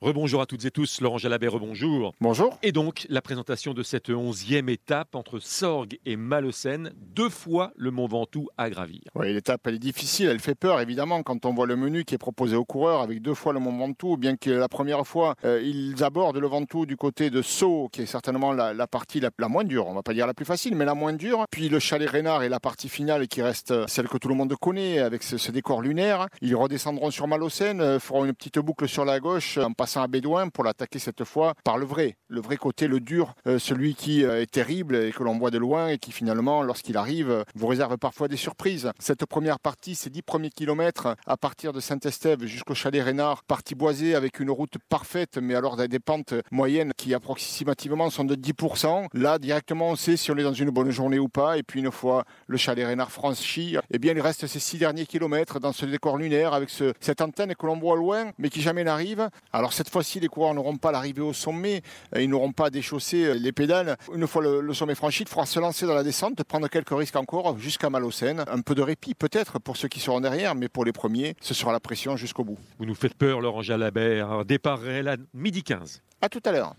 Rebonjour à toutes et tous, Laurent Jalabert, rebonjour. Bonjour. Et donc, la présentation de cette onzième étape entre Sorgues et Malocène, deux fois le Mont Ventoux à gravir. Oui, l'étape, elle est difficile, elle fait peur, évidemment, quand on voit le menu qui est proposé aux coureurs avec deux fois le Mont Ventoux, bien que la première fois, euh, ils abordent le Ventoux du côté de Sceaux, qui est certainement la, partie la, moins dure, on va pas dire la plus facile, mais la moins dure. Puis le chalet Rénard et la partie finale qui reste celle que tout le monde connaît, avec ce, décor lunaire. Ils redescendront sur Malocène, euh, feront une petite boucle sur la gauche, en passant à Bédouin pour l'attaquer cette fois par le vrai, le vrai côté, le dur, euh, celui qui euh, est terrible et que l'on voit de loin et qui finalement, lorsqu'il arrive, vous réserve parfois des surprises. Cette première partie, ces dix premiers kilomètres à partir de Saint-Estève jusqu'au chalet Rénard, partie boisée avec une route parfaite, mais alors des pentes moyennes qui approximativement sont de 10%. Là, directement, on sait si on est dans une bonne journée ou pas. Et puis une fois le chalet Rénard franchi, eh bien, il reste ces six derniers kilomètres dans ce décor lunaire avec ce, cette antenne que l'on voit loin, mais qui jamais n'arrive. Alors cette fois-ci, les coureurs n'auront pas l'arrivée au sommet, euh, ils n'auront pas déchaussé euh, les pédales. Une fois le, sommet franchi, il faudra se lancer dans la descente, prendre quelques risques encore jusqu'à Malocène. Un peu de répit peut-être pour ceux qui seront derrière, mais pour les premiers, ce sera la pression jusqu'au bout. Vous nous faites peur, Laurent Jalabert. Départ réel à midi 15. À tout à l'heure.